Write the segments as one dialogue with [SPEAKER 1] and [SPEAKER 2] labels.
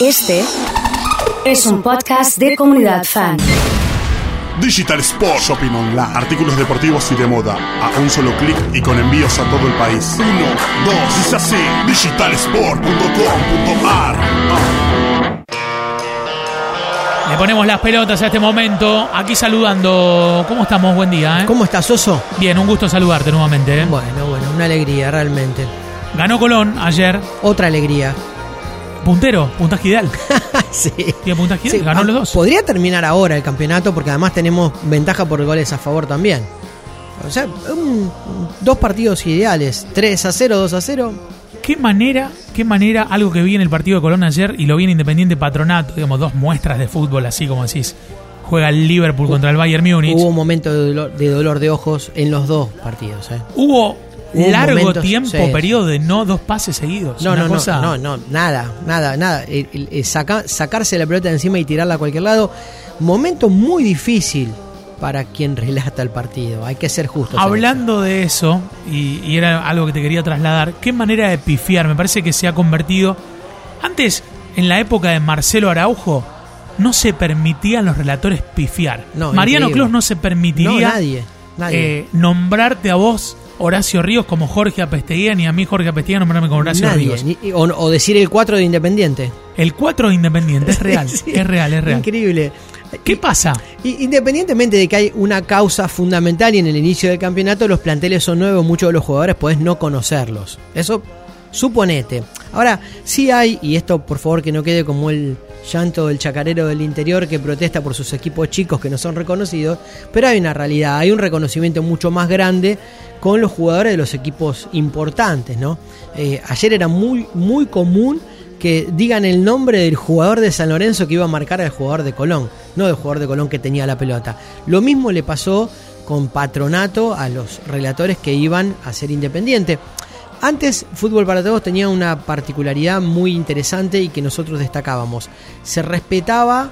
[SPEAKER 1] Este es un podcast de comunidad fan.
[SPEAKER 2] Digital Sport Shopping Online. Artículos deportivos y de moda. A un solo clic y con envíos a todo el país. Uno, dos, dice así. Digitalsport.com.ar
[SPEAKER 3] Le ponemos las pelotas a este momento. Aquí saludando. ¿Cómo estamos? Buen día. ¿eh?
[SPEAKER 4] ¿Cómo estás, Oso?
[SPEAKER 3] Bien, un gusto saludarte nuevamente. ¿eh?
[SPEAKER 4] Bueno, bueno, una alegría realmente.
[SPEAKER 3] Ganó Colón ayer.
[SPEAKER 4] Otra alegría.
[SPEAKER 3] Puntero, puntaje ideal.
[SPEAKER 4] sí.
[SPEAKER 3] Tiene puntaje ideal.
[SPEAKER 4] Sí,
[SPEAKER 3] Ganó
[SPEAKER 4] ah,
[SPEAKER 3] los dos.
[SPEAKER 4] Podría terminar ahora el campeonato porque además tenemos ventaja por goles a favor también. O sea, un- dos partidos ideales. 3 a 0, 2 a 0.
[SPEAKER 3] ¿Qué manera, qué manera, algo que vi en el partido de Colón ayer y lo vi en Independiente Patronato, digamos, dos muestras de fútbol, así como decís. Juega el Liverpool contra el Bayern Múnich.
[SPEAKER 4] Hubo un momento de dolor, de dolor de ojos en los dos partidos. ¿eh?
[SPEAKER 3] Hubo largo
[SPEAKER 4] momentos-
[SPEAKER 3] tiempo,
[SPEAKER 4] sí,
[SPEAKER 3] periodo de no dos pases seguidos.
[SPEAKER 4] No, no,
[SPEAKER 3] cosa-
[SPEAKER 4] no, no, no, nada, nada, nada. El- el- el saca- sacarse la pelota de encima y tirarla a cualquier lado. Momento muy difícil para quien relata el partido. Hay que ser justos. en
[SPEAKER 3] Hablando de eso, y, y era algo que te quería trasladar, qué manera de pifiar, me parece que se ha convertido. Antes, en la época de Marcelo Araujo, no se permitían los relatores pifiar.
[SPEAKER 4] No,
[SPEAKER 3] Mariano. Clos no se permitiría
[SPEAKER 4] No, nadie. nadie.
[SPEAKER 3] eh, nombrarte a vos, Horacio Ríos, como Jorge Apesteguía, ni a mí, Jorge Apesteguía, nombrarme como Horacio
[SPEAKER 4] Nadie,
[SPEAKER 3] Ríos.
[SPEAKER 4] ni- o, o decir el 4 de Independiente.
[SPEAKER 3] El 4 de Independiente, es real,
[SPEAKER 4] Sí,
[SPEAKER 3] es real, es real.
[SPEAKER 4] Increíble.
[SPEAKER 3] ¿Qué pasa?
[SPEAKER 4] Independientemente de que hay una causa fundamental y en el inicio del campeonato los planteles son nuevos, muchos de los jugadores puedes no conocerlos. Eso suponete. Ahora, sí hay, y esto por favor que no quede como el llanto del chacarero del interior que protesta por sus equipos chicos que no son reconocidos, pero hay una realidad, hay un reconocimiento mucho más grande con los jugadores de los equipos importantes, ¿no? Eh, ayer era muy, muy común que digan el nombre del jugador de San Lorenzo que iba a marcar al jugador de Colón, no del jugador de Colón que tenía la pelota. Lo mismo le pasó con Patronato a los relatores que iban a ser independiente. Antes, Fútbol para Todos tenía una particularidad muy interesante y que nosotros destacábamos. Se respetaba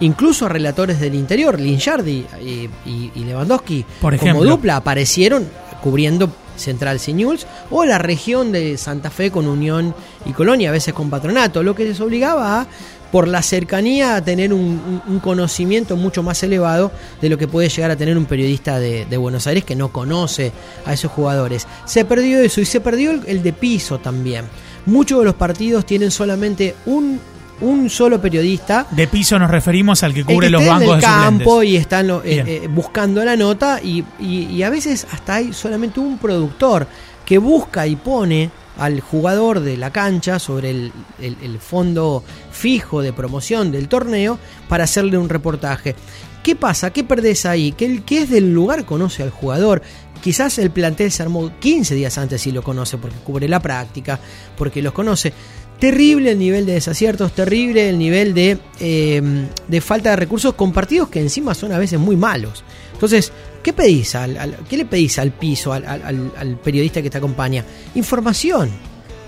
[SPEAKER 4] incluso a relatores del interior, Linchardi y, y- y Lewandowski,
[SPEAKER 3] Por
[SPEAKER 4] como
[SPEAKER 3] ejemplo.
[SPEAKER 4] dupla aparecieron cubriendo Central News o la región de Santa Fe con Unión y Colonia, a veces con Patronato, lo que les obligaba a, por la cercanía, a tener un, un- un conocimiento mucho más elevado de lo que puede llegar a tener un periodista de, de Buenos Aires que no conoce a esos jugadores. Se perdió eso y se perdió el, el de piso también. Muchos de los partidos tienen solamente un, un solo periodista
[SPEAKER 3] De piso nos referimos al que
[SPEAKER 4] el
[SPEAKER 3] cubre
[SPEAKER 4] que
[SPEAKER 3] los
[SPEAKER 4] esté en
[SPEAKER 3] bancos
[SPEAKER 4] el
[SPEAKER 3] de
[SPEAKER 4] campo y están lo- eh, eh, buscando la nota y, y- y a veces hasta hay solamente un productor que busca y pone al jugador de la cancha sobre el, el- el fondo fijo de promoción del torneo para hacerle un reportaje. ¿Qué pasa? ¿Qué perdés ahí? Que el que es del lugar conoce al jugador. Quizás el plantel se armó 15 días antes y lo conoce porque cubre la práctica, porque los conoce. Terrible el nivel de desaciertos, terrible el nivel de, eh, de falta de recursos con partidos que encima son a veces muy malos. Entonces, ¿qué pedís? Al, al- ¿Qué le pedís al piso, al periodista que te acompaña? Información,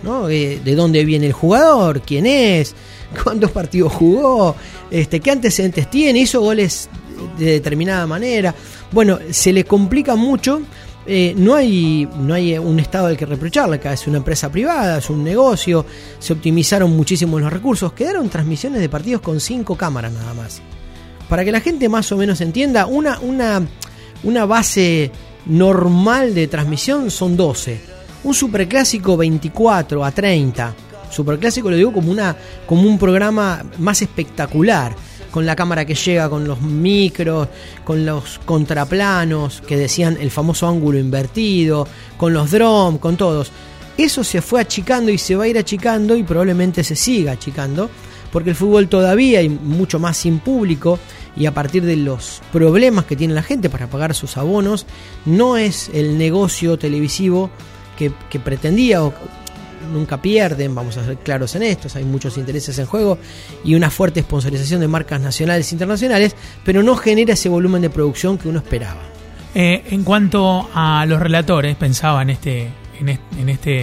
[SPEAKER 4] ¿no? Eh, de dónde viene el jugador, quién es, cuántos partidos jugó, este, qué antecedentes tiene, hizo goles de determinada manera. Bueno, se le complica mucho. eh, no, hay, no hay un estado al que reprocharle, acá es una empresa privada, es un negocio, se optimizaron muchísimo los recursos, quedaron transmisiones de partidos con cinco cámaras nada más. Para que la gente más o menos entienda, una, una, una base normal de transmisión son 12. Un superclásico 24 a 30. Superclásico lo digo como, una, como un programa más espectacular. Con la cámara que llega, con los micros, con los contraplanos que decían el famoso ángulo invertido, con los drones, con todos. Eso se fue achicando y se va a ir achicando y probablemente se siga achicando porque el fútbol todavía hay mucho más sin público y a partir de los problemas que tiene la gente para pagar sus abonos, no es el negocio televisivo que, que pretendía o nunca pierden, vamos a ser claros en esto, hay muchos intereses en juego y una fuerte sponsorización de marcas nacionales e internacionales, pero no genera ese volumen de producción que uno esperaba.
[SPEAKER 3] Eh, en cuanto a los relatores, pensaba en este, en este, en, este,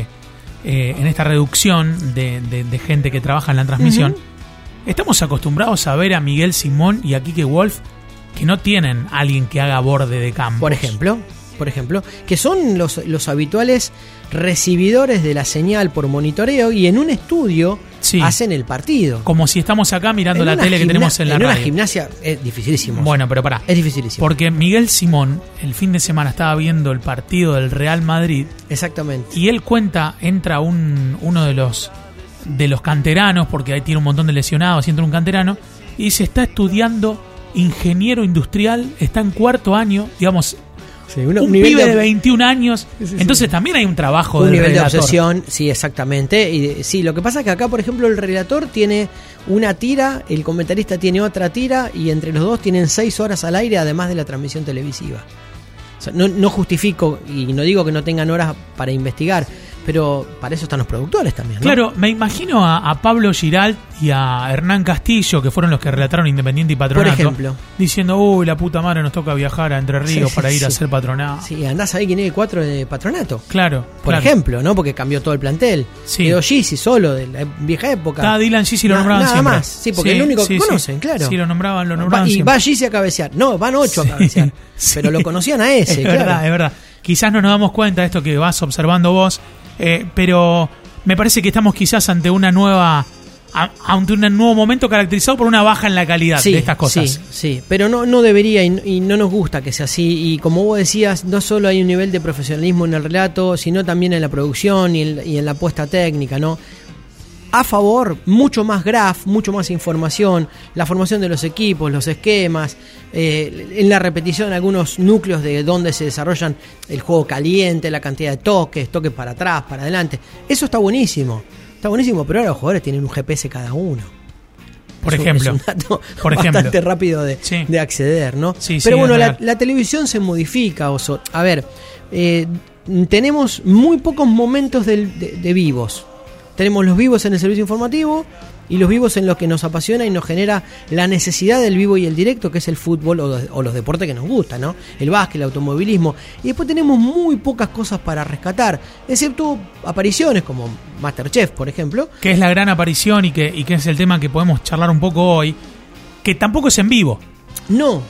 [SPEAKER 3] eh, en esta reducción de, de- de gente que trabaja en la transmisión. Estamos acostumbrados a ver a Miguel Simón y a Quique Wolf que no tienen alguien que haga borde de campo.
[SPEAKER 4] Por ejemplo, por ejemplo, que son los, los habituales recibidores de la señal por monitoreo y en un estudio
[SPEAKER 3] Sí.
[SPEAKER 4] hacen el partido.
[SPEAKER 3] Como si estamos acá mirando
[SPEAKER 4] En
[SPEAKER 3] la
[SPEAKER 4] una
[SPEAKER 3] tele que tenemos en la
[SPEAKER 4] una
[SPEAKER 3] radio.
[SPEAKER 4] gimnasia es dificilísimo.
[SPEAKER 3] Bueno, pero pará.
[SPEAKER 4] es dificilísimo.
[SPEAKER 3] Porque Miguel Simón, el fin de semana, estaba viendo el partido del Real Madrid
[SPEAKER 4] Exactamente.
[SPEAKER 3] y él cuenta, entra un, uno de los de los canteranos, porque ahí tiene un montón de lesionados, y entra un canterano, y se está estudiando ingeniero industrial, está en cuarto año, digamos,
[SPEAKER 4] Sí,
[SPEAKER 3] un
[SPEAKER 4] nivel
[SPEAKER 3] pibe de,
[SPEAKER 4] de-
[SPEAKER 3] 21 años.
[SPEAKER 4] Sí, sí,
[SPEAKER 3] Entonces también hay un trabajo
[SPEAKER 4] un
[SPEAKER 3] del
[SPEAKER 4] nivel de obsesión, sí, exactamente. Y sí, lo que pasa es que acá, por ejemplo, el relator tiene una tira, el comentarista tiene otra tira y entre los dos tienen seis horas al aire, además de la transmisión televisiva. O sea, no, no justifico y no digo que no tengan horas para investigar, pero para eso están los productores también. ¿no?
[SPEAKER 3] Claro, me imagino a, a Pablo Giralt y a Hernán Castillo, que fueron los que relataron Independiente y Patronato,
[SPEAKER 4] ejemplo.
[SPEAKER 3] diciendo, uy, la puta madre nos toca viajar a Entre Ríos
[SPEAKER 4] Sí,
[SPEAKER 3] para ir a hacer patronato.
[SPEAKER 4] Sí, andás a ver quién es el 4 de patronato.
[SPEAKER 3] Claro,
[SPEAKER 4] Por
[SPEAKER 3] claro.
[SPEAKER 4] ejemplo, ¿no? Porque cambió todo el plantel.
[SPEAKER 3] Sí.
[SPEAKER 4] Quedó Gizzi solo de la vieja época.
[SPEAKER 3] Está Dylan Gizzi lo
[SPEAKER 4] Na-
[SPEAKER 3] nombraban
[SPEAKER 4] nada
[SPEAKER 3] siempre.
[SPEAKER 4] más, sí, porque es el único que conocen, claro.
[SPEAKER 3] Sí, lo nombraban, lo
[SPEAKER 4] Va-
[SPEAKER 3] nombraban
[SPEAKER 4] y
[SPEAKER 3] siempre.
[SPEAKER 4] va Gizzi a cabecear. No, van ocho a cabecear. Pero lo conocían a ese,
[SPEAKER 3] es
[SPEAKER 4] claro.
[SPEAKER 3] verdad, es verdad. Quizás no nos damos cuenta de esto que vas observando vos, eh, pero me parece que estamos quizás ante una nueva, ante un nuevo momento caracterizado por una baja en la calidad
[SPEAKER 4] Sí,
[SPEAKER 3] de estas cosas.
[SPEAKER 4] Sí, sí, pero no, no debería y, y no nos gusta que sea así. Y como vos decías, no solo hay un nivel de profesionalismo en el relato, sino también en la producción y en, y en la puesta técnica, ¿no? A favor, mucho más graph, mucho más información, la formación de los equipos, los esquemas, eh, en la repetición algunos núcleos de donde se desarrollan el juego caliente, la cantidad de toques, toques para atrás, para adelante. Eso está buenísimo, está buenísimo, pero ahora los jugadores tienen un GPS cada uno.
[SPEAKER 3] Por
[SPEAKER 4] Es un-
[SPEAKER 3] ejemplo.
[SPEAKER 4] es un dato
[SPEAKER 3] Por ejemplo.
[SPEAKER 4] bastante rápido de,
[SPEAKER 3] Sí.
[SPEAKER 4] de acceder, ¿no?
[SPEAKER 3] Sí, sí,
[SPEAKER 4] Pero bueno, la, televisión se modifica, Oso. A ver, eh, tenemos muy pocos momentos de vivos. Tenemos los vivos en el servicio informativo y los vivos en los que nos apasiona y nos genera la necesidad del vivo y el directo, que es el fútbol o, o los deportes que nos gustan, ¿no? El básquet, el automovilismo. Y después tenemos muy pocas cosas para rescatar, excepto apariciones como Masterchef, por ejemplo,
[SPEAKER 3] Que es la gran aparición y que, y que es el tema que podemos charlar un poco hoy, que tampoco es en vivo.
[SPEAKER 4] No,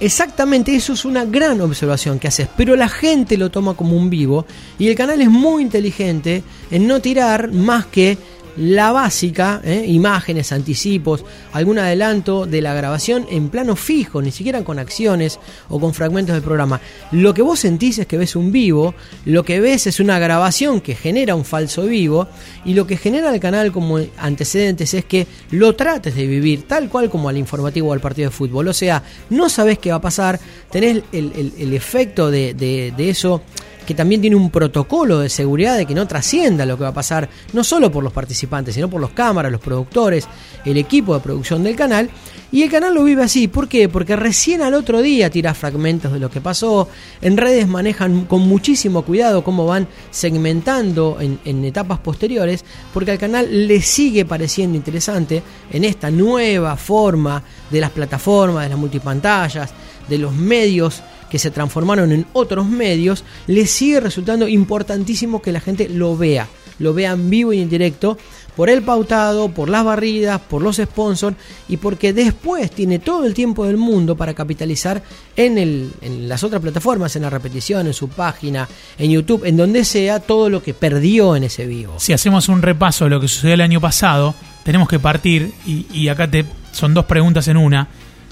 [SPEAKER 4] exactamente eso es una gran observación que haces, pero la gente lo toma como un vivo y el canal es muy inteligente en no tirar más que la básica, ¿eh? imágenes, anticipos, algún adelanto de la grabación en plano fijo, ni siquiera con acciones o con fragmentos del programa. Lo que vos sentís es que ves un vivo, lo que ves es una grabación que genera un falso vivo y lo que genera el canal como antecedentes es que lo trates de vivir tal cual como al informativo o al partido de fútbol. O sea, no sabés qué va a pasar, tenés el, el- efecto de- de eso que también tiene un protocolo de seguridad de que no trascienda lo que va a pasar, no solo por los participantes, sino por los cámaras, los productores, el equipo de producción del canal. Y el canal lo vive así, ¿por qué? Porque recién al otro día tira fragmentos de lo que pasó, en redes manejan con muchísimo cuidado cómo van segmentando en, en etapas posteriores, porque al canal le sigue pareciendo interesante en esta nueva forma de las plataformas, de las multipantallas, de los medios que se transformaron en otros medios, le sigue resultando importantísimo que la gente lo vea, lo vea en vivo y en directo, por el pautado, por las barridas, por los sponsors y porque después tiene todo el tiempo del mundo para capitalizar en las otras plataformas, en la repetición, en su página, en YouTube, en donde sea todo lo que perdió en ese vivo.
[SPEAKER 3] Si hacemos un repaso de lo que sucedió el año pasado, tenemos que partir, y, y acá te, son dos preguntas en una.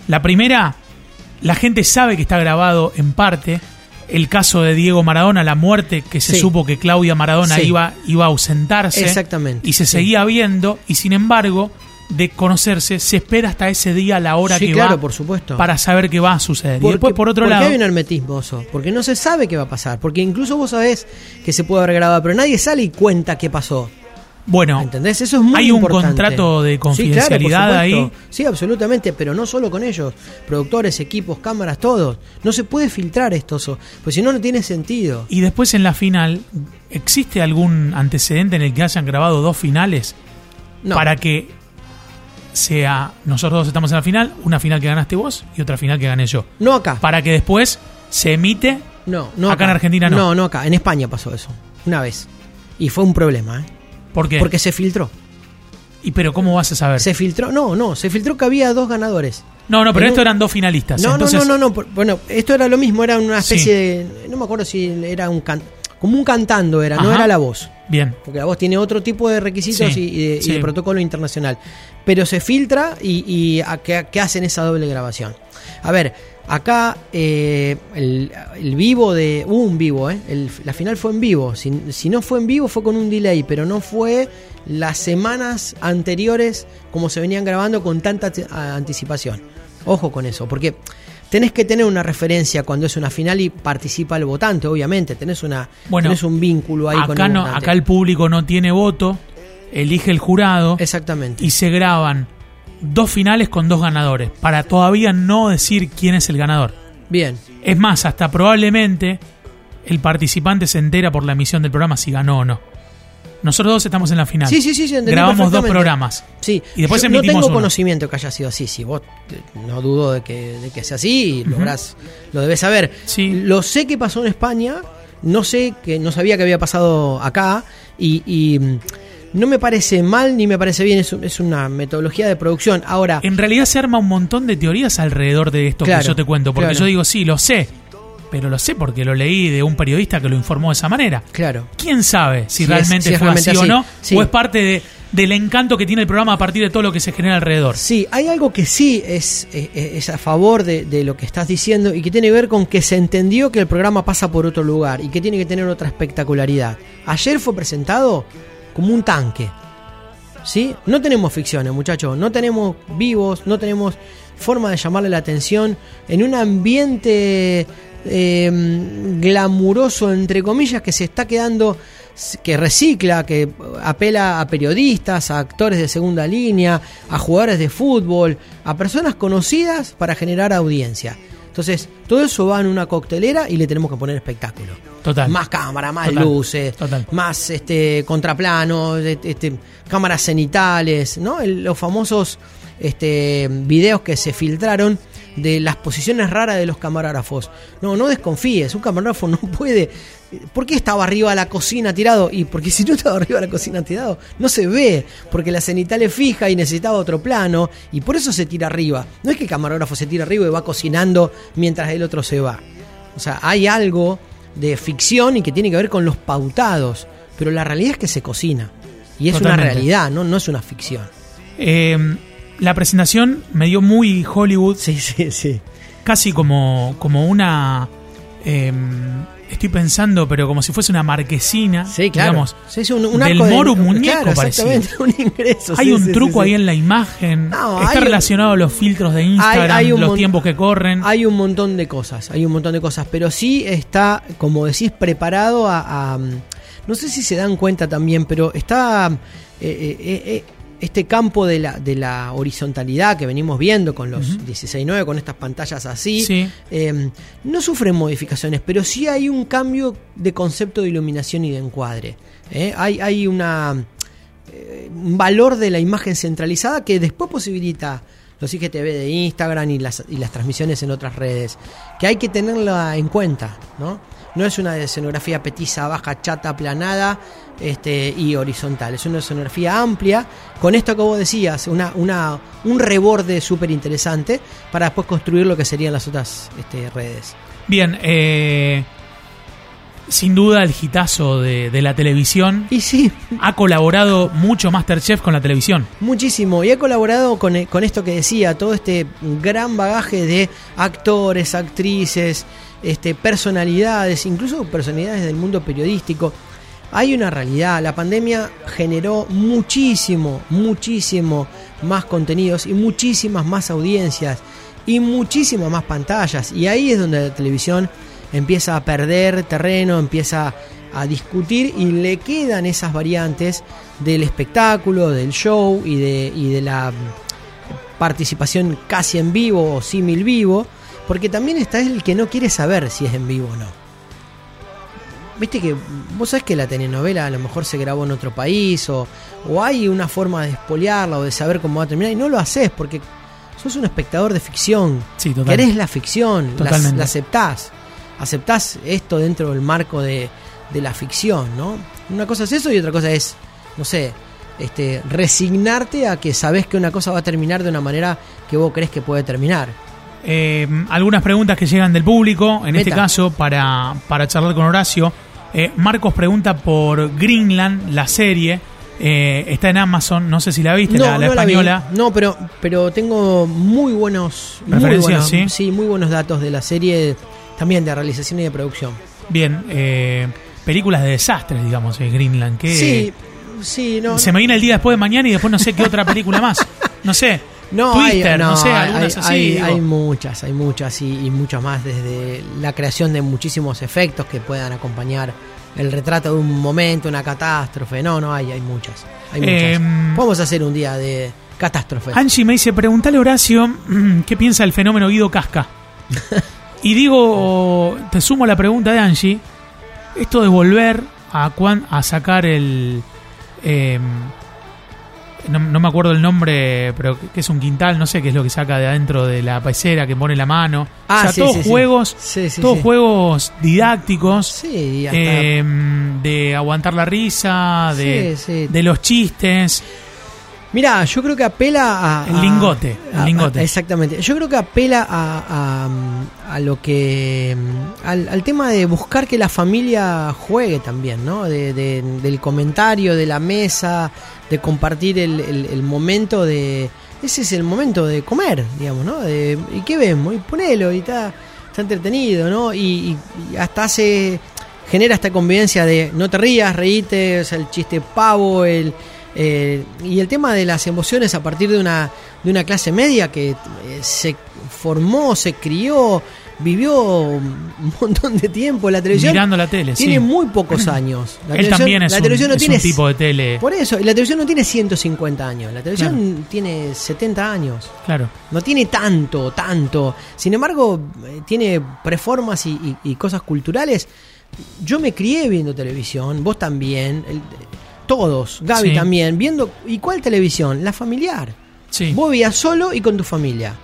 [SPEAKER 3] La primera, la gente sabe que está grabado en parte. El caso de Diego Maradona, la muerte que se
[SPEAKER 4] Sí.
[SPEAKER 3] supo que Claudia Maradona
[SPEAKER 4] Sí.
[SPEAKER 3] iba, iba a ausentarse.
[SPEAKER 4] Exactamente,
[SPEAKER 3] Y se seguía viendo, y sin embargo, de conocerse, se espera hasta ese día, la hora
[SPEAKER 4] Sí,
[SPEAKER 3] que
[SPEAKER 4] claro,
[SPEAKER 3] va,
[SPEAKER 4] por supuesto.
[SPEAKER 3] para saber qué va a suceder. y después, por otro
[SPEAKER 4] porque
[SPEAKER 3] lado,
[SPEAKER 4] hay un hermetismo, Oso, porque no se sabe qué va a pasar. Porque incluso vos sabés que se puede haber grabado, pero nadie sale y cuenta qué pasó.
[SPEAKER 3] Bueno,
[SPEAKER 4] ¿Entendés? Eso es muy
[SPEAKER 3] Hay un
[SPEAKER 4] importante.
[SPEAKER 3] contrato de
[SPEAKER 4] Sí, claro, por
[SPEAKER 3] confidencialidad ahí.
[SPEAKER 4] Sí, absolutamente, pero no solo con ellos. Productores, equipos, cámaras, todos. No se puede filtrar esto, pues si no, no tiene sentido.
[SPEAKER 3] Y después en la final, ¿existe algún antecedente en el que hayan grabado dos finales
[SPEAKER 4] No.
[SPEAKER 3] para que sea nosotros dos estamos en la final, una final que ganaste vos y otra final que gané yo?
[SPEAKER 4] No acá.
[SPEAKER 3] Para que después se emite
[SPEAKER 4] No, no
[SPEAKER 3] Acá en Argentina no.
[SPEAKER 4] No, no acá. En España pasó eso. Una vez. Y fue un problema, ¿eh?
[SPEAKER 3] Porque
[SPEAKER 4] Porque se filtró.
[SPEAKER 3] y pero cómo vas a saber?
[SPEAKER 4] Se filtró, no, no, se filtró que había dos ganadores.
[SPEAKER 3] No, no, pero
[SPEAKER 4] en
[SPEAKER 3] esto
[SPEAKER 4] un-
[SPEAKER 3] eran dos finalistas.
[SPEAKER 4] No,
[SPEAKER 3] entonces,
[SPEAKER 4] no, no, no, no, por- Bueno, esto era lo mismo, era una especie
[SPEAKER 3] Sí.
[SPEAKER 4] de. No me acuerdo si era un can, como un cantando, era, no era la voz.
[SPEAKER 3] Bien.
[SPEAKER 4] Porque la voz tiene otro tipo de requisitos
[SPEAKER 3] Sí,
[SPEAKER 4] y, de, y
[SPEAKER 3] sí.
[SPEAKER 4] de protocolo internacional. Pero se filtra y, y a qué, qué hacen esa doble grabación. A ver, acá eh, el, el vivo de. Hubo un vivo, ¿eh? El- la final fue en vivo. Si, si no fue en vivo, fue con un delay, pero no fue las semanas anteriores como se venían grabando con tanta anticipación. Ojo con eso, porque. Tenés que tener una referencia cuando es una final y participa el votante, obviamente. Tenés, una,
[SPEAKER 3] Bueno,
[SPEAKER 4] tenés un vínculo ahí con
[SPEAKER 3] Acá,
[SPEAKER 4] el
[SPEAKER 3] no,
[SPEAKER 4] votante.
[SPEAKER 3] acá el público no tiene voto, elige el jurado
[SPEAKER 4] Exactamente.
[SPEAKER 3] y se graban dos finales con dos ganadores, para todavía no decir quién es el ganador.
[SPEAKER 4] Bien.
[SPEAKER 3] Es más, hasta probablemente el participante se entera por la emisión del programa si ganó o no. Nosotros dos estamos en la final.
[SPEAKER 4] Sí, sí, sí,
[SPEAKER 3] Grabamos dos programas.
[SPEAKER 4] Sí.
[SPEAKER 3] Y después
[SPEAKER 4] Yo no tengo
[SPEAKER 3] uno.
[SPEAKER 4] conocimiento que haya sido así. Si vos no dudo de que, de que sea así, y lográs, lo debes saber.
[SPEAKER 3] Sí.
[SPEAKER 4] Lo sé que pasó en España, no sé que no sabía que había pasado acá y, y, mm, no me parece mal ni me parece bien. Es, es una metodología de producción. Ahora,
[SPEAKER 3] En realidad se arma un montón de teorías alrededor de esto
[SPEAKER 4] Claro,
[SPEAKER 3] que yo te cuento, porque
[SPEAKER 4] claro.
[SPEAKER 3] yo digo, sí, lo sé, pero lo sé porque lo leí de un periodista que lo informó de esa manera.
[SPEAKER 4] claro.
[SPEAKER 3] ¿Quién sabe si,
[SPEAKER 4] Si es-
[SPEAKER 3] realmente
[SPEAKER 4] es
[SPEAKER 3] fue
[SPEAKER 4] realmente
[SPEAKER 3] así, o no?
[SPEAKER 4] Sí.
[SPEAKER 3] ¿O es parte de- del encanto que tiene el programa a partir de todo lo que se genera alrededor?
[SPEAKER 4] Sí, hay algo que sí es, es, es a favor de, de lo que estás diciendo y que tiene que ver con que se entendió que el programa pasa por otro lugar y que tiene que tener otra espectacularidad. Ayer fue presentado como un tanque. ¿Sí? No tenemos ficciones, muchachos, no tenemos vivos, no tenemos forma de llamarle la atención en un ambiente eh, glamuroso, entre comillas, que se está quedando, que recicla, que apela a periodistas, a actores de segunda línea, a jugadores de fútbol, a personas conocidas para generar audiencia. Entonces, todo eso va en una coctelera y le tenemos que poner espectáculo.
[SPEAKER 3] Total.
[SPEAKER 4] Más cámara, más
[SPEAKER 3] Total,
[SPEAKER 4] luces,
[SPEAKER 3] total.
[SPEAKER 4] más este contraplanos, este, cámaras cenitales, ¿no? El- los famosos este, videos que se filtraron de las posiciones raras de los camarógrafos. No, no desconfíes, un camarógrafo no puede. ¿Por qué estaba arriba de la cocina tirado? Y porque si no estaba arriba de la cocina tirado, no se ve, porque la cenital es fija y necesitaba otro plano, y por eso se tira arriba. No es que el camarógrafo se tira arriba y va cocinando mientras el otro se va. O sea, hay algo de ficción y que tiene que ver con los pautados, pero la realidad es que se cocina. Y es
[SPEAKER 3] Totalmente.
[SPEAKER 4] una realidad, no, no es una ficción.
[SPEAKER 3] Eh, la presentación me dio muy Hollywood,
[SPEAKER 4] Sí, sí, sí.
[SPEAKER 3] casi como, como una... eh, estoy pensando, pero como si fuese una marquesina.
[SPEAKER 4] Sí, claro.
[SPEAKER 3] Digamos,
[SPEAKER 4] Sí, es un, un
[SPEAKER 3] del
[SPEAKER 4] arco de-
[SPEAKER 3] Moro muñeco
[SPEAKER 4] claro, exactamente, un ingreso.
[SPEAKER 3] Hay
[SPEAKER 4] sí,
[SPEAKER 3] un
[SPEAKER 4] sí,
[SPEAKER 3] truco
[SPEAKER 4] sí,
[SPEAKER 3] ahí en la imagen.
[SPEAKER 4] No,
[SPEAKER 3] Está
[SPEAKER 4] un-
[SPEAKER 3] relacionado a los filtros de Instagram,
[SPEAKER 4] hay
[SPEAKER 3] los tiempos que corren.
[SPEAKER 4] Hay un montón de cosas, hay un montón de cosas, pero sí está, como decís, preparado a... a, no sé si se dan cuenta también, pero está eh, eh, eh, este campo de la, de la horizontalidad que venimos viendo con los 16.9, con estas pantallas así,
[SPEAKER 3] Sí.
[SPEAKER 4] eh, no sufren modificaciones, pero sí hay un cambio de concepto de iluminación y de encuadre. ¿eh? Hay, hay una eh, un valor de la imagen centralizada que después posibilita los IGTV de Instagram y las, y las transmisiones en otras redes, que hay que tenerla en cuenta, ¿no? No es una escenografía petiza, baja, chata, aplanada este, y horizontal, es una escenografía amplia, con esto que vos decías, una, una, un reborde súper interesante para después construir lo que serían las otras este, redes.
[SPEAKER 3] Bien, eh, sin duda el hitazo de, de la televisión.
[SPEAKER 4] Y sí,
[SPEAKER 3] Ha colaborado mucho Masterchef con la televisión.
[SPEAKER 4] Muchísimo, y he colaborado con, con esto que decía, todo este gran bagaje de actores, actrices, este, personalidades, incluso personalidades del mundo periodístico. Hay una realidad, la pandemia generó muchísimo, muchísimo más contenidos y muchísimas más audiencias y muchísimas más pantallas. Y ahí es donde la televisión empieza a perder terreno, empieza a discutir y le quedan esas variantes del espectáculo, del show y de, y de la participación casi en vivo o símil vivo, porque también está el que no quiere saber si es en vivo o no. Viste que vos sabés que la telenovela a lo mejor se grabó en otro país o, o hay una forma de espolearla o de saber cómo va a terminar y no lo haces porque sos un espectador de ficción.
[SPEAKER 3] Sí, total.
[SPEAKER 4] Querés la ficción, la, la aceptás. Aceptás esto dentro del marco de, de la ficción, ¿no? Una cosa es eso y otra cosa es, no sé, este, resignarte a que sabes que una cosa va a terminar de una manera que vos crees que puede terminar.
[SPEAKER 3] Eh, algunas preguntas que llegan del público, en este caso, para, para charlar con Horacio. Eh, Marcos pregunta por Greenland, la serie. Eh, está en Amazon, no sé si la viste, la, española.
[SPEAKER 4] no, pero, pero tengo muy buenos, muy
[SPEAKER 3] Referencias,
[SPEAKER 4] buenos-
[SPEAKER 3] ¿sí?
[SPEAKER 4] muy buenos datos de la serie, también de realización y de producción.
[SPEAKER 3] Bien, eh, películas de desastres, digamos, eh, Greenland. Que
[SPEAKER 4] Sí, sí, no.
[SPEAKER 3] se me viene el día después de mañana y después no sé qué otra película más. No sé.
[SPEAKER 4] No,
[SPEAKER 3] Twister,
[SPEAKER 4] hay,
[SPEAKER 3] no, sé,
[SPEAKER 4] hay-
[SPEAKER 3] algunas
[SPEAKER 4] hay,
[SPEAKER 3] así.
[SPEAKER 4] hay- hay muchas, hay muchas y, y muchas más, desde la creación de muchísimos efectos que puedan acompañar el retrato de un momento, una catástrofe. No, no, hay, hay muchas. Hay muchas.
[SPEAKER 3] Em,
[SPEAKER 4] Vamos a hacer un día de catástrofe.
[SPEAKER 3] Angie me dice, preguntale a Horacio qué piensa del fenómeno Guido Casca. y digo, te sumo la pregunta de Angie, esto de volver a, cuan- a sacar el... eh, no, no me acuerdo el nombre, pero que- es un quintal, no sé qué es lo que saca de adentro de la pecera, que pone la mano.
[SPEAKER 4] Ah,
[SPEAKER 3] o sea,
[SPEAKER 4] sí,
[SPEAKER 3] todos
[SPEAKER 4] sí,
[SPEAKER 3] juegos,
[SPEAKER 4] Sí, sí,
[SPEAKER 3] todos juegos didácticos.
[SPEAKER 4] Hasta-
[SPEAKER 3] eh, de aguantar la risa, de, de los chistes.
[SPEAKER 4] Mirá, yo creo que apela a.
[SPEAKER 3] El
[SPEAKER 4] a-
[SPEAKER 3] lingote, el lingote.
[SPEAKER 4] a- exactamente. Yo creo que apela a, a, a lo que. Al, al tema de buscar que la familia juegue también, ¿no? De, de- del comentario, de la mesa, de compartir el, el- el momento de. Ese es el momento de comer, digamos, ¿no? De, ¿Y qué vemos? Y ponelo, y está, está entretenido, ¿no? Y, y- y hasta hace. genera esta convivencia de no te rías, reíte, o sea, el chiste pavo, el. Eh, y el tema de las emociones a partir de una, de una clase media que eh, se formó, se crió, vivió un montón de tiempo. La televisión
[SPEAKER 3] Mirando la tele,
[SPEAKER 4] tiene
[SPEAKER 3] sí.
[SPEAKER 4] muy pocos años. La
[SPEAKER 3] Él
[SPEAKER 4] televisión-
[SPEAKER 3] también es,
[SPEAKER 4] la
[SPEAKER 3] un,
[SPEAKER 4] televisión no
[SPEAKER 3] es
[SPEAKER 4] tiene,
[SPEAKER 3] un tipo de tele.
[SPEAKER 4] Por eso, y la televisión no tiene 150 años. La televisión tiene 70 años.
[SPEAKER 3] Claro.
[SPEAKER 4] No tiene tanto, tanto. Sin embargo, eh, tiene preformas y, y- y cosas culturales. Yo me crié viendo televisión, vos también, el- todos, Gaby
[SPEAKER 3] Sí.
[SPEAKER 4] también, viendo. ¿Y cuál televisión? La familiar.
[SPEAKER 3] Sí.
[SPEAKER 4] Vos vivías solo y con tu familia.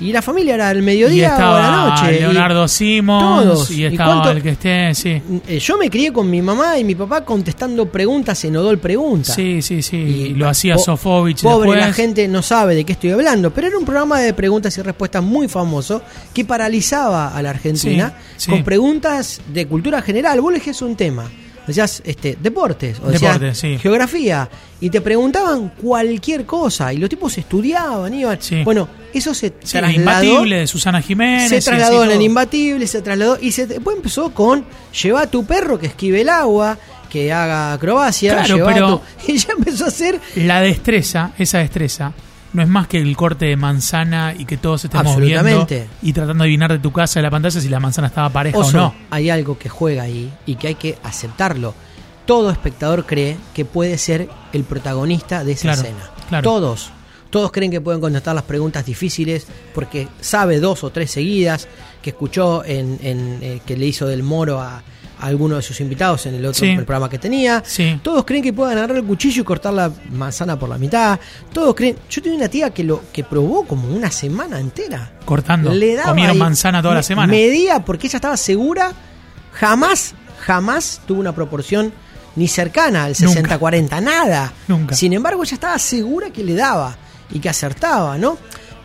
[SPEAKER 4] Y la familia era el
[SPEAKER 3] Y
[SPEAKER 4] mediodía o la noche.
[SPEAKER 3] Leonardo Simons
[SPEAKER 4] todos.
[SPEAKER 3] y
[SPEAKER 4] ¿Y
[SPEAKER 3] estaba
[SPEAKER 4] cuánto-
[SPEAKER 3] el que esté, sí.
[SPEAKER 4] Eh, Yo me crié con mi mamá y mi papá contestando preguntas en Odol Pregunta.
[SPEAKER 3] Sí, sí, sí. Y,
[SPEAKER 4] Y
[SPEAKER 3] lo hacía Sofovich
[SPEAKER 4] Pobre,
[SPEAKER 3] después.
[SPEAKER 4] la gente no sabe de qué estoy hablando, pero era un programa de preguntas y respuestas muy famoso que paralizaba a la Argentina
[SPEAKER 3] Sí, sí.
[SPEAKER 4] con preguntas de cultura general. Vos elegías un tema, decías este, deportes, o decías
[SPEAKER 3] Deportes, sí.
[SPEAKER 4] geografía, y te preguntaban cualquier cosa, y los tipos estudiaban, iban.
[SPEAKER 3] Sí.
[SPEAKER 4] Bueno, eso se
[SPEAKER 3] Sí,
[SPEAKER 4] trasladó.
[SPEAKER 3] imbatible de Susana Jiménez.
[SPEAKER 4] Se trasladó en el imbatible, se trasladó y se, después empezó con lleva a tu perro que esquive el agua, que haga acrobacia,
[SPEAKER 3] Claro, pero-
[SPEAKER 4] tu- y ya empezó a hacer
[SPEAKER 3] La destreza, esa destreza, no es más que el corte de manzana y que todos estemos viendo y tratando de adivinar de tu casa de la pantalla si la manzana estaba pareja
[SPEAKER 4] Oso,
[SPEAKER 3] o no.
[SPEAKER 4] hay algo que juega ahí y que hay que aceptarlo. Todo espectador cree que puede ser el protagonista de esa
[SPEAKER 3] Claro,
[SPEAKER 4] escena.
[SPEAKER 3] claro.
[SPEAKER 4] Todos. Todos creen que pueden contestar las preguntas difíciles porque sabe dos o tres seguidas que escuchó en, en, eh, que le hizo del moro a, a alguno de sus invitados en el otro
[SPEAKER 3] Sí.
[SPEAKER 4] el programa que tenía.
[SPEAKER 3] Sí.
[SPEAKER 4] Todos creen que pueden agarrar el cuchillo y cortar la manzana por la mitad. Todos creen. Yo tenía una tía que lo que probó como una semana entera.
[SPEAKER 3] Cortando.
[SPEAKER 4] Le daba
[SPEAKER 3] Comieron manzana toda la semana.
[SPEAKER 4] Medía porque ella estaba segura, jamás, jamás tuvo una proporción ni cercana al
[SPEAKER 3] Nunca.
[SPEAKER 4] 60-40, nada.
[SPEAKER 3] Nunca.
[SPEAKER 4] Sin embargo, ella estaba segura que le daba y que acertaba, ¿no?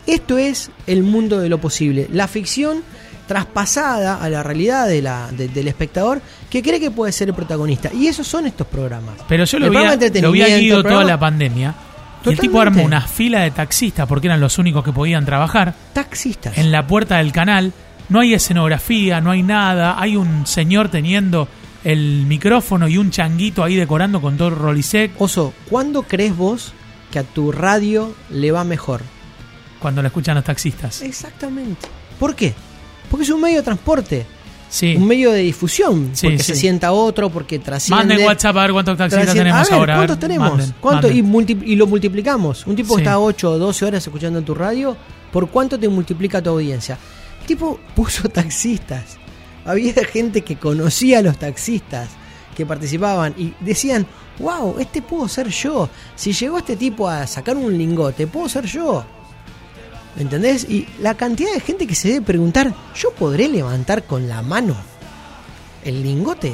[SPEAKER 4] Esto es el mundo de lo posible. La ficción traspasada a la realidad de la, de- del espectador que cree que puede ser el protagonista. Y esos son estos programas.
[SPEAKER 3] Pero yo lo vi, lo vi a Guido toda la pandemia. Y el tipo armó una fila de taxistas porque eran los únicos que podían trabajar
[SPEAKER 4] Taxistas.
[SPEAKER 3] en la puerta del canal. No hay escenografía, no hay nada. Hay un señor teniendo el micrófono y un changuito ahí decorando con todo el rolisec
[SPEAKER 4] Oso, ¿cuándo crees vos que a tu radio le va mejor?
[SPEAKER 3] cuando lo escuchan los taxistas.
[SPEAKER 4] Exactamente. ¿Por qué? Porque es un medio de transporte,
[SPEAKER 3] Sí.
[SPEAKER 4] un medio de difusión,
[SPEAKER 3] Sí,
[SPEAKER 4] porque
[SPEAKER 3] sí.
[SPEAKER 4] se sienta otro, porque trasciende.
[SPEAKER 3] Manden WhatsApp a ver cuántos taxistas tenemos
[SPEAKER 4] a ver,
[SPEAKER 3] ahora.
[SPEAKER 4] ¿Cuántos tenemos?
[SPEAKER 3] manden,
[SPEAKER 4] ¿Cuánto?
[SPEAKER 3] manden.
[SPEAKER 4] Y, y lo multiplicamos. Un tipo que está 8 o 12 horas escuchando en tu radio, ¿por cuánto te multiplica tu audiencia? El tipo puso taxistas. Había gente que conocía a los taxistas que participaban y decían, wow, este puedo ser yo. Si llegó este tipo a sacar un lingote, puedo ser yo. ¿Entendés? Y la cantidad de gente que se debe preguntar, ¿yo podré levantar con la mano el lingote?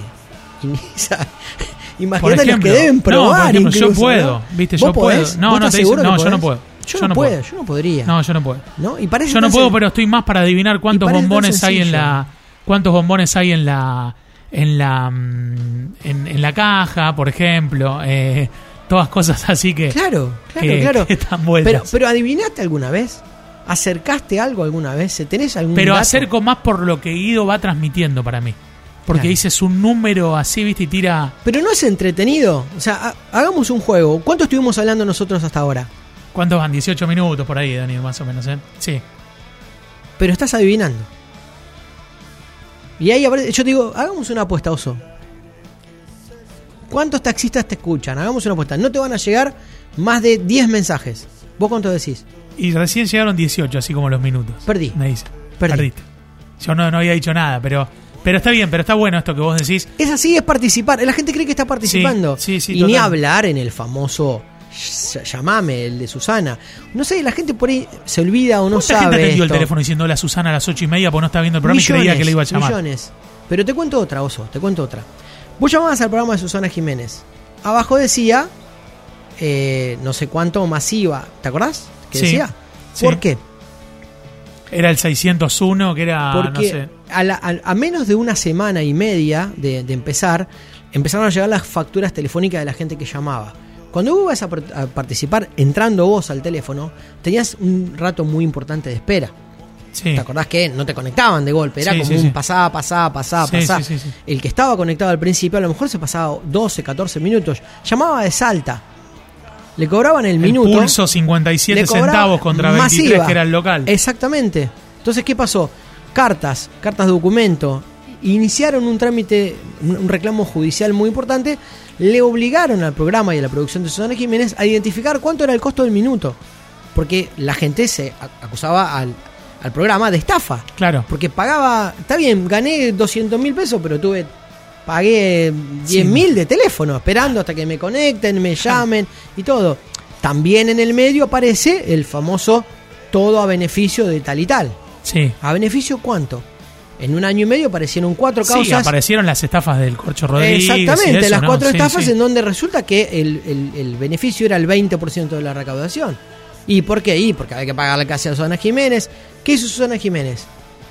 [SPEAKER 4] Imagínate los
[SPEAKER 3] ejemplo.
[SPEAKER 4] que deben
[SPEAKER 3] No,
[SPEAKER 4] probar.
[SPEAKER 3] ejemplo, yo
[SPEAKER 4] incluso,
[SPEAKER 3] puedo,
[SPEAKER 4] ¿no?
[SPEAKER 3] ¿viste?
[SPEAKER 4] ¿Vos
[SPEAKER 3] Yo puedo.
[SPEAKER 4] podés?
[SPEAKER 3] No,
[SPEAKER 4] ¿Vos
[SPEAKER 3] no
[SPEAKER 4] estás
[SPEAKER 3] te dice- no, yo no puedo.
[SPEAKER 4] Yo,
[SPEAKER 3] Yo
[SPEAKER 4] no
[SPEAKER 3] no
[SPEAKER 4] puedo,
[SPEAKER 3] puedo.
[SPEAKER 4] yo no podría.
[SPEAKER 3] No, yo no puedo.
[SPEAKER 4] ¿no? Y parece
[SPEAKER 3] Yo no puedo, pero estoy más para adivinar cuántos bombones hay en la cuántos bombones hay en la en la mm, en, en la caja, por ejemplo, eh, todas cosas así que
[SPEAKER 4] Claro, claro,
[SPEAKER 3] que-
[SPEAKER 4] claro.
[SPEAKER 3] que están vueltas.
[SPEAKER 4] Pero, pero adivinaste alguna vez? ¿Acercaste algo alguna vez? ¿Tenés algún
[SPEAKER 3] Pero
[SPEAKER 4] dato?
[SPEAKER 3] acerco más por lo que Guido va transmitiendo para mí. Porque
[SPEAKER 4] Claro.
[SPEAKER 3] dices un número así, viste, y tira.
[SPEAKER 4] Pero no es entretenido. O sea, ha- hagamos un juego. ¿Cuánto estuvimos hablando nosotros hasta ahora?
[SPEAKER 3] ¿Cuántos van? 18 minutos por ahí, Dani, más o menos, ¿eh? Sí.
[SPEAKER 4] Pero estás adivinando. Y ahí aparece- yo te digo, hagamos una apuesta, oso. ¿Cuántos taxistas te escuchan? Hagamos una apuesta. No te van a llegar más de 10 mensajes. ¿Vos cuánto decís?
[SPEAKER 3] Y recién llegaron 18, así como los minutos.
[SPEAKER 4] Perdí.
[SPEAKER 3] Me dice.
[SPEAKER 4] Perdí.
[SPEAKER 3] Perdiste. Yo no, no había dicho nada, pero, pero está bien, pero está bueno esto que vos decís.
[SPEAKER 4] Es así, es participar. La gente cree que está participando.
[SPEAKER 3] Sí, sí, sí,
[SPEAKER 4] y ni hablar en el famoso ll- llamame, el de Susana. No sé, la gente por ahí se olvida o no
[SPEAKER 3] ¿Cuánta
[SPEAKER 4] sabe.
[SPEAKER 3] gente atendió el teléfono diciendo hola Susana a las 8 y media porque no estaba viendo el programa y creía que le iba a llamar?
[SPEAKER 4] Millones. Pero te cuento otra, oso, te cuento otra. Vos llamabas al programa de Susana Jiménez. Abajo decía, eh, no sé cuánto masiva. ¿Te acordás? ¿Qué
[SPEAKER 3] Sí,
[SPEAKER 4] decía?
[SPEAKER 3] sí.
[SPEAKER 4] ¿Por qué?
[SPEAKER 3] Era el 601, que era,
[SPEAKER 4] Porque
[SPEAKER 3] no sé.
[SPEAKER 4] a, la- a- a menos de una semana y media de, de empezar, empezaron a llegar las facturas telefónicas de la gente que llamaba. Cuando vos ibas a, par- a participar entrando vos al teléfono, tenías un rato muy importante de espera.
[SPEAKER 3] Sí.
[SPEAKER 4] ¿Te acordás que no te conectaban de golpe? Era
[SPEAKER 3] Sí,
[SPEAKER 4] como
[SPEAKER 3] sí,
[SPEAKER 4] un pasá.
[SPEAKER 3] sí, sí, sí.
[SPEAKER 4] El que estaba conectado al principio a lo mejor se pasaba 12, 14 minutos. Llamaba de Salta. Le cobraban el,
[SPEAKER 3] El
[SPEAKER 4] minuto.
[SPEAKER 3] pulso 57
[SPEAKER 4] le cobraba
[SPEAKER 3] centavos contra 23
[SPEAKER 4] masiva.
[SPEAKER 3] que era el local.
[SPEAKER 4] Exactamente. Entonces, ¿qué pasó? Cartas, cartas de documento. Iniciaron un trámite, un reclamo judicial muy importante. Le obligaron al programa y a la producción de Susana Jiménez a identificar cuánto era el costo del minuto. Porque la gente se acusaba al, al programa de estafa.
[SPEAKER 3] Claro.
[SPEAKER 4] Porque pagaba, está bien, gané 200 mil pesos, pero tuve, pagué 10
[SPEAKER 3] Sí.
[SPEAKER 4] mil de teléfono, esperando hasta que me conecten, me llamen y todo. También en el medio aparece el famoso todo a beneficio de tal y tal.
[SPEAKER 3] Sí.
[SPEAKER 4] ¿A beneficio cuánto? En un año y medio aparecieron cuatro
[SPEAKER 3] Sí,
[SPEAKER 4] causas.
[SPEAKER 3] aparecieron las estafas del Corcho Rodríguez.
[SPEAKER 4] Exactamente,
[SPEAKER 3] eso,
[SPEAKER 4] las
[SPEAKER 3] ¿no?
[SPEAKER 4] cuatro
[SPEAKER 3] Sí,
[SPEAKER 4] estafas
[SPEAKER 3] sí.
[SPEAKER 4] en donde resulta que el, el- el beneficio era el 20% de la recaudación. ¿Y por qué? Y porque había que pagarle casi a Susana Jiménez. ¿Qué hizo Susana Jiménez?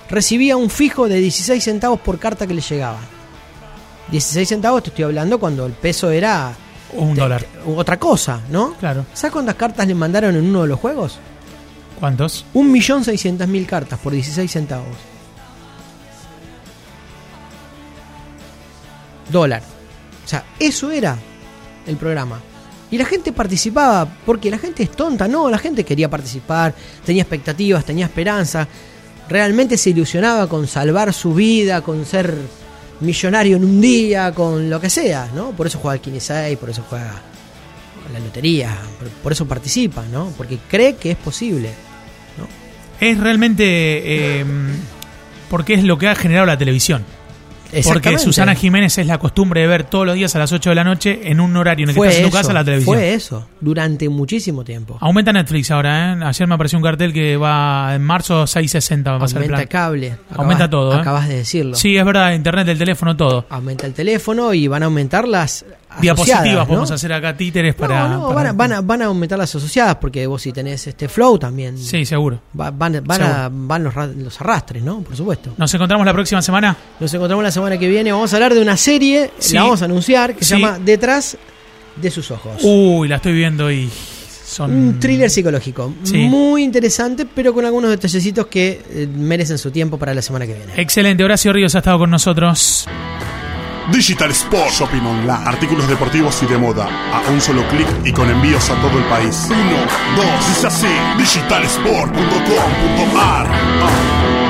[SPEAKER 4] Recibía un fijo de 16 centavos por carta que le llegaba. 16 centavos te estoy hablando cuando el peso era
[SPEAKER 3] Un
[SPEAKER 4] te-
[SPEAKER 3] dólar.
[SPEAKER 4] otra cosa, ¿no?
[SPEAKER 3] Claro.
[SPEAKER 4] ¿Sabes cuántas cartas le mandaron en uno de los juegos?
[SPEAKER 3] ¿Cuántos?
[SPEAKER 4] 1.600.000 cartas por 16 centavos. Dólar. O sea, eso era el programa. Y la gente participaba, porque la gente es tonta, no, la gente quería participar, tenía expectativas, tenía esperanza, realmente se ilusionaba con salvar su vida, con ser millonario en un día, con lo que sea, ¿no? Por eso juega al 6, por eso juega la lotería, por, eso participa, ¿no? Porque cree que es posible.
[SPEAKER 3] Es realmente. eh, porque es lo que ha generado la televisión. Porque. Susana Jiménez es la costumbre de ver todos los días a las 8 de la noche en un horario en el que
[SPEAKER 4] fue
[SPEAKER 3] estás en tu casa la televisión.
[SPEAKER 4] Fue eso, durante muchísimo tiempo.
[SPEAKER 3] Aumenta Netflix ahora, ¿eh? Ayer me apareció un cartel que va en marzo 6.60 va a pasar el
[SPEAKER 4] Aumenta
[SPEAKER 3] plan.
[SPEAKER 4] cable. acabas-
[SPEAKER 3] Aumenta todo, ¿eh?
[SPEAKER 4] Acabas de decirlo.
[SPEAKER 3] Sí, es verdad, internet, el teléfono, todo.
[SPEAKER 4] Aumenta el teléfono y van a aumentar las
[SPEAKER 3] Diapositivas
[SPEAKER 4] ¿no?
[SPEAKER 3] podemos hacer acá títeres para.
[SPEAKER 4] no, no,
[SPEAKER 3] para-
[SPEAKER 4] van, a, van, a, van a aumentar las asociadas porque vos si tenés este flow también
[SPEAKER 3] Sí, seguro.
[SPEAKER 4] va- van, van, a- van los, los arrastres, ¿no? Por supuesto.
[SPEAKER 3] Nos encontramos la próxima semana.
[SPEAKER 4] Nos encontramos la semana que viene. Vamos a hablar de una serie,
[SPEAKER 3] Sí.
[SPEAKER 4] la vamos a anunciar, que se llama Detrás de sus ojos.
[SPEAKER 3] Uy, la estoy viendo y son.
[SPEAKER 4] Un thriller psicológico.
[SPEAKER 3] Sí.
[SPEAKER 4] Muy interesante, pero con algunos detallecitos que eh, merecen su tiempo para la semana que viene.
[SPEAKER 3] Excelente, Horacio Ríos ha estado con nosotros.
[SPEAKER 2] Digital Sport Shopping Online. Artículos deportivos y de moda. A un solo clic y con envíos a todo el país. Uno, dos, dice así. Digitalsport.com.ar